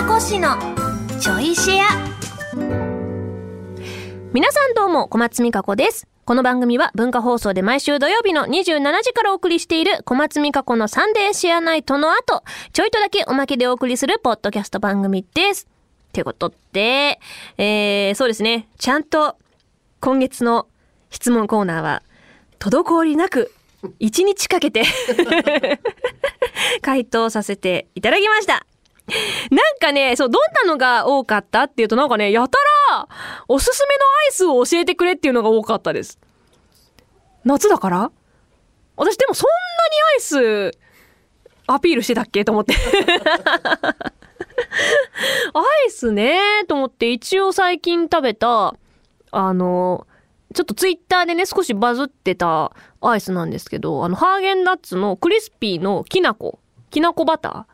美子氏のちょいシェア皆さんどうも、小松美香子です。この番組は文化放送で毎週土曜日の27時からお送りしている小松美香子のサンデーシェアナイトの後、ちょいとだけおまけでお送りするポッドキャスト番組です。ということで、えー、そうですね。ちゃんと今月の質問コーナーは、滞りなく1日かけて 回答させていただきました。なんかね、そう、どんなのが多かったっていうと、なんかね、やたら、おすすめのアイスを教えてくれっていうのが多かったです。夏だから？私でもそんなにアイス、アピールしてたっけと思って。アイスね、と思って、一応最近食べた、あの、ちょっとツイッターでね、少しバズってたアイスなんですけど、あの、ハーゲンダッツのクリスピーのきなこ、きなこバタ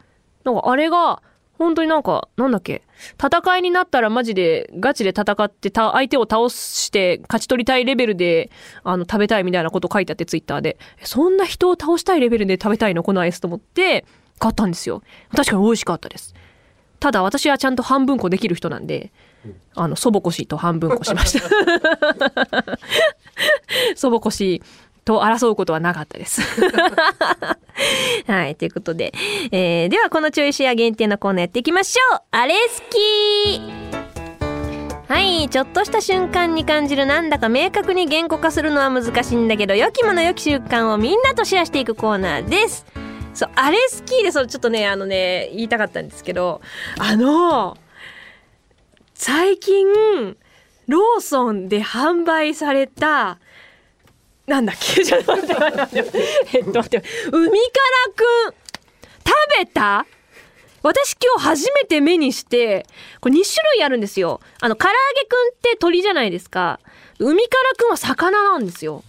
ー？なんかあれが、本当になんか、なんだっけ、戦いになったらマジでガチで戦ってた相手を倒して勝ち取りたいレベルで、あの、食べたいみたいなこと書いてあってツイッターで、えそんな人を倒したいレベルで食べたいの？このアイスと思って、買ったんですよ。確かに美味しかったです。ただ私はちゃんと半分こできる人なんで、あの、祖母こしと半分こしました。祖母こしと争うことはなかったです。はい、ということで。えー、ではこのちょいシェア限定のコーナーやっていきましょうあれ好きはい、ちょっとした瞬間に感じるなんだか明確に言語化するのは難しいんだけど、良きもの良き習慣をみんなとシェアしていくコーナーです。そう、あれ好きで、そう、ちょっとね、あのね、言いたかったんですけど、あの、最近、ローソンで販売された、なんだっけ？ちょっと待って待って。えっと待って。海からくん、食べた？私今日初めて目にして、これ2種類あるんですよ。あの、唐揚げくんって鳥じゃないですか。海からくんは魚なんですよ。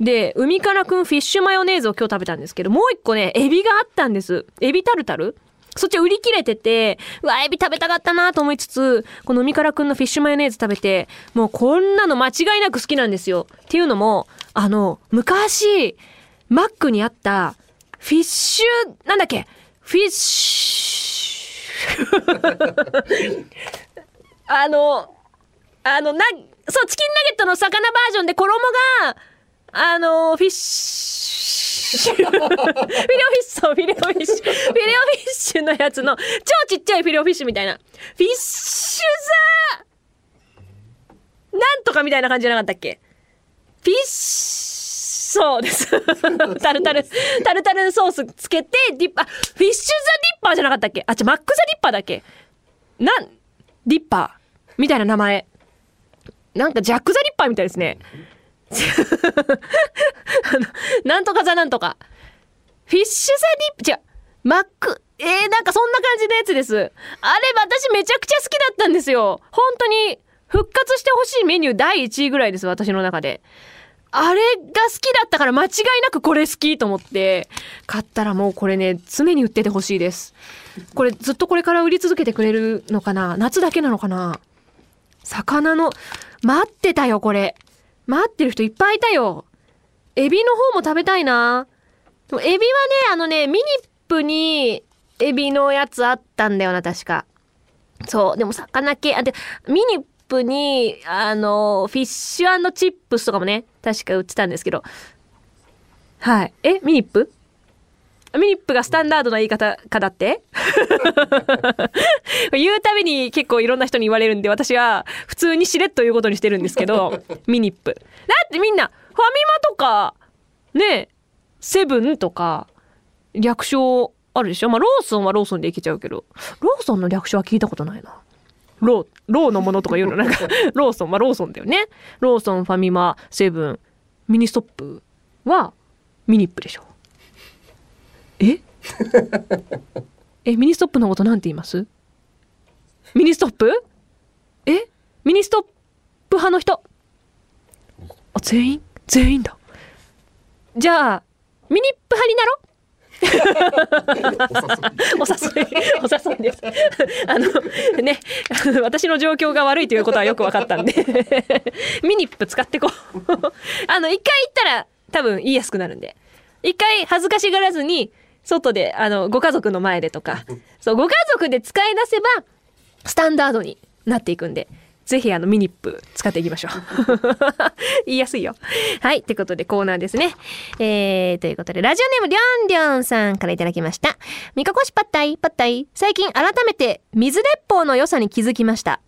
で、海からくんフィッシュマヨネーズを今日食べたんですけど、もう一個ね、エビがあったんです。エビタルタル？そっち売り切れてて、うわ、エビ食べたかったなと思いつつ、この海からくんのフィッシュマヨネーズ食べて、もうこんなの間違いなく好きなんですよ。っていうのも、あの、昔、マックにあった、フィッシュ、なんだっけ？フィッシュ、あの、あの、な、そう、チキンナゲットの魚バージョンで衣が、あの、フィッシュ、フィレオフィッシュ、フィレオフィッシュ、フィレオフィッシュのやつの、超ちっちゃいフィレオフィッシュみたいな。フィッシュザなんとかみたいな感じじゃなかったっけ？フィッシュ、そうです。タルタル、タルタルソースつけて、ディッパー、フィッシュザディッパーじゃなかったっけ？あ、じゃ、マックザディッパーだっけ？なん、ディッパーみたいな名前。なんかジャックザディッパーみたいですね。あ のなんとかザなんとか。フィッシュザディップ、違う、マック、えー、なんかそんな感じのやつです。あれ、私めちゃくちゃ好きだったんですよ。本当に、復活してほしいメニュー第1位ぐらいです、私の中で。あれが好きだったから間違いなくこれ好きと思って、買ったらもうこれね、常に売っててほしいです。これずっとこれから売り続けてくれるのかな？夏だけなのかな？魚の、待ってたよ、これ。待ってる人いっぱいいたよ。エビの方も食べたいな。エビはね、あのね、ミニップにエビのやつあったんだよな、確か。そう、でも魚系、あ、で、ミニップに、あの、フィッシュチップスとかもね、確か売ってたんですけど。はい。えミニップ？ミニップがスタンダードな言い方かだって？言うたびに結構いろんな人に言われるんで私は普通にしれっと言うことにしてるんですけど ミニップ。だってみんなファミマとかねセブンとか略称あるでしょ？まあローソンはローソンでいけちゃうけど。ローソンの略称は聞いたことないな。ローローのものとか言うの？なんか ローソン。まあローソンだよね。ローソンファミマセブンミニストップはミニップでしょえ？えミニストップのことなんて言います？ミニストップ？え？ミニストップ派の人？あ全員？全員だ。じゃあミニップ派になろ？お誘い。お誘いです。あのね私の状況が悪いということはよく分かったんで。ミニップ使ってこう。あの一回言ったら多分言いやすくなるんで。一回恥ずかしがらずに外であのご家族の前でとかそうご家族で使い出せばスタンダードになっていくんでぜひあのミニップ使っていきましょう。言いやすいよ。はい。ということでコーナーですね。えー、ということで、ラジオネームりょんりょんさんからいただきました。みかこしパッタイ、パッタイ。最近改めて水鉄砲の良さに気づきました。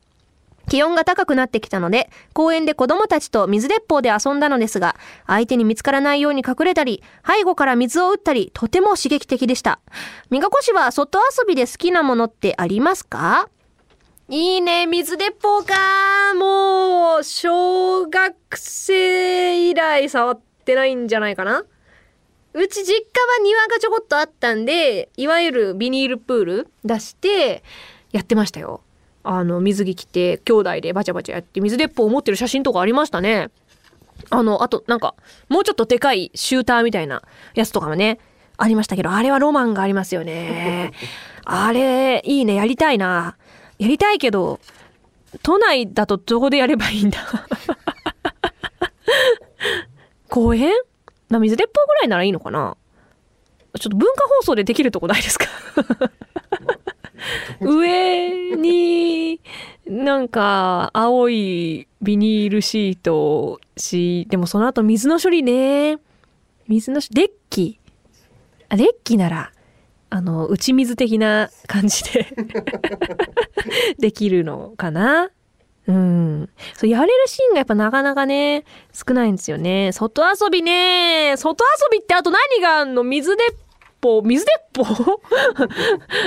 気温が高くなってきたので、公園で子供たちと水鉄砲で遊んだのですが、相手に見つからないように隠れたり、背後から水を撃ったり、とても刺激的でした。みがこしは外遊びで好きなものってありますか？いいね、水鉄砲かもう、小学生以来触ってないんじゃないかなうち実家は庭がちょこっとあったんで、いわゆるビニールプール出してやってましたよ。あの、水着着て、兄弟でバチャバチャやって、水鉄砲を持ってる写真とかありましたね。あの、あと、なんか、もうちょっとでかいシューターみたいなやつとかもね、ありましたけど、あれはロマンがありますよね。あれ、いいね、やりたいな。やりたいけど、都内だとどこでやればいいんだ？公園？な水鉄砲ぐらいならいいのかな？ちょっと文化放送でできるとこないですか？上に、なんか、青いビニールシートし、でもその後水の処理ね。水のデッキ。あ、デッキなら、あの、打ち水的な感じで できるのかなうん。そう、やれるシーンがやっぱなかなかね、少ないんですよね。外遊びね。外遊びってあと何があんの？水鉄砲水鉄砲？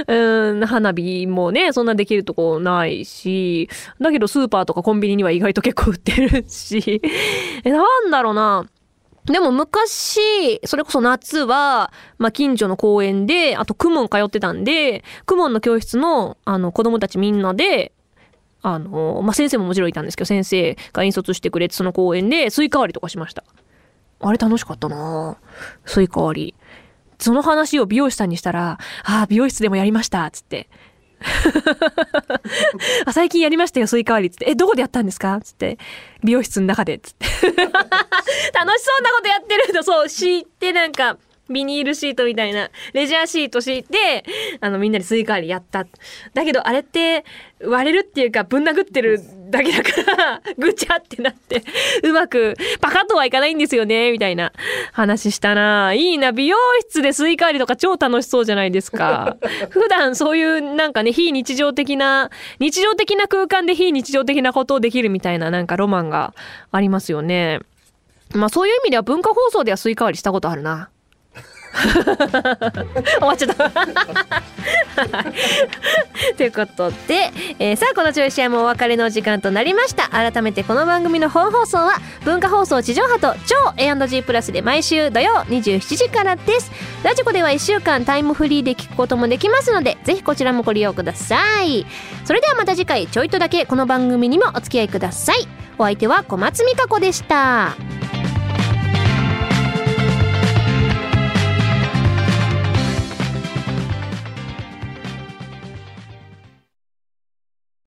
うん、花火もね、そんなできるとこないし、だけどスーパーとかコンビニには意外と結構売ってるし、え、なんだろうな。でも昔、それこそ夏は、まあ、近所の公園で、あと、クモン通ってたんで、クモンの教室の、あの、子供たちみんなで、あの、まあ、先生ももちろんいたんですけど、先生が引率してくれて、その公園で、スイカ割りとかしました。あれ楽しかったなスイカ割り。その話を美容師さんにしたら、ああ、美容室でもやりました、つって。あ最近やりましたよ、スイカ割り。つって。え、どこでやったんですか？つって。美容室の中で。つって。楽しそうなことやってるの、そう、知ってなんか、ビニールシートみたいな、レジャーシート敷いて、あの、みんなでスイカ割りやった。だけど、あれって、割れるっていうか、ぶん殴ってるだけだから ぐちゃってなってうまくパカッとはいかないんですよねみたいな話したな。いいな美容室でスイカ割りとか超楽しそうじゃないですか。普段そういうなんかね非日常的な日常的な空間で非日常的なことをできるみたいななんかロマンがありますよね。まあそういう意味では文化放送ではスイカ割りしたことあるな 終わっちゃった。ということで、えー、さあこのちょいシェアもお別れの時間となりました。改めてこの番組の本放送は文化放送地上波と超 A&G プラスで毎週土曜27時からです。 radiko では1週間タイムフリーで聞くこともできますのでぜひこちらもご利用ください。それではまた次回ちょいとだけこの番組にもお付き合いください。お相手は小松美香子でした。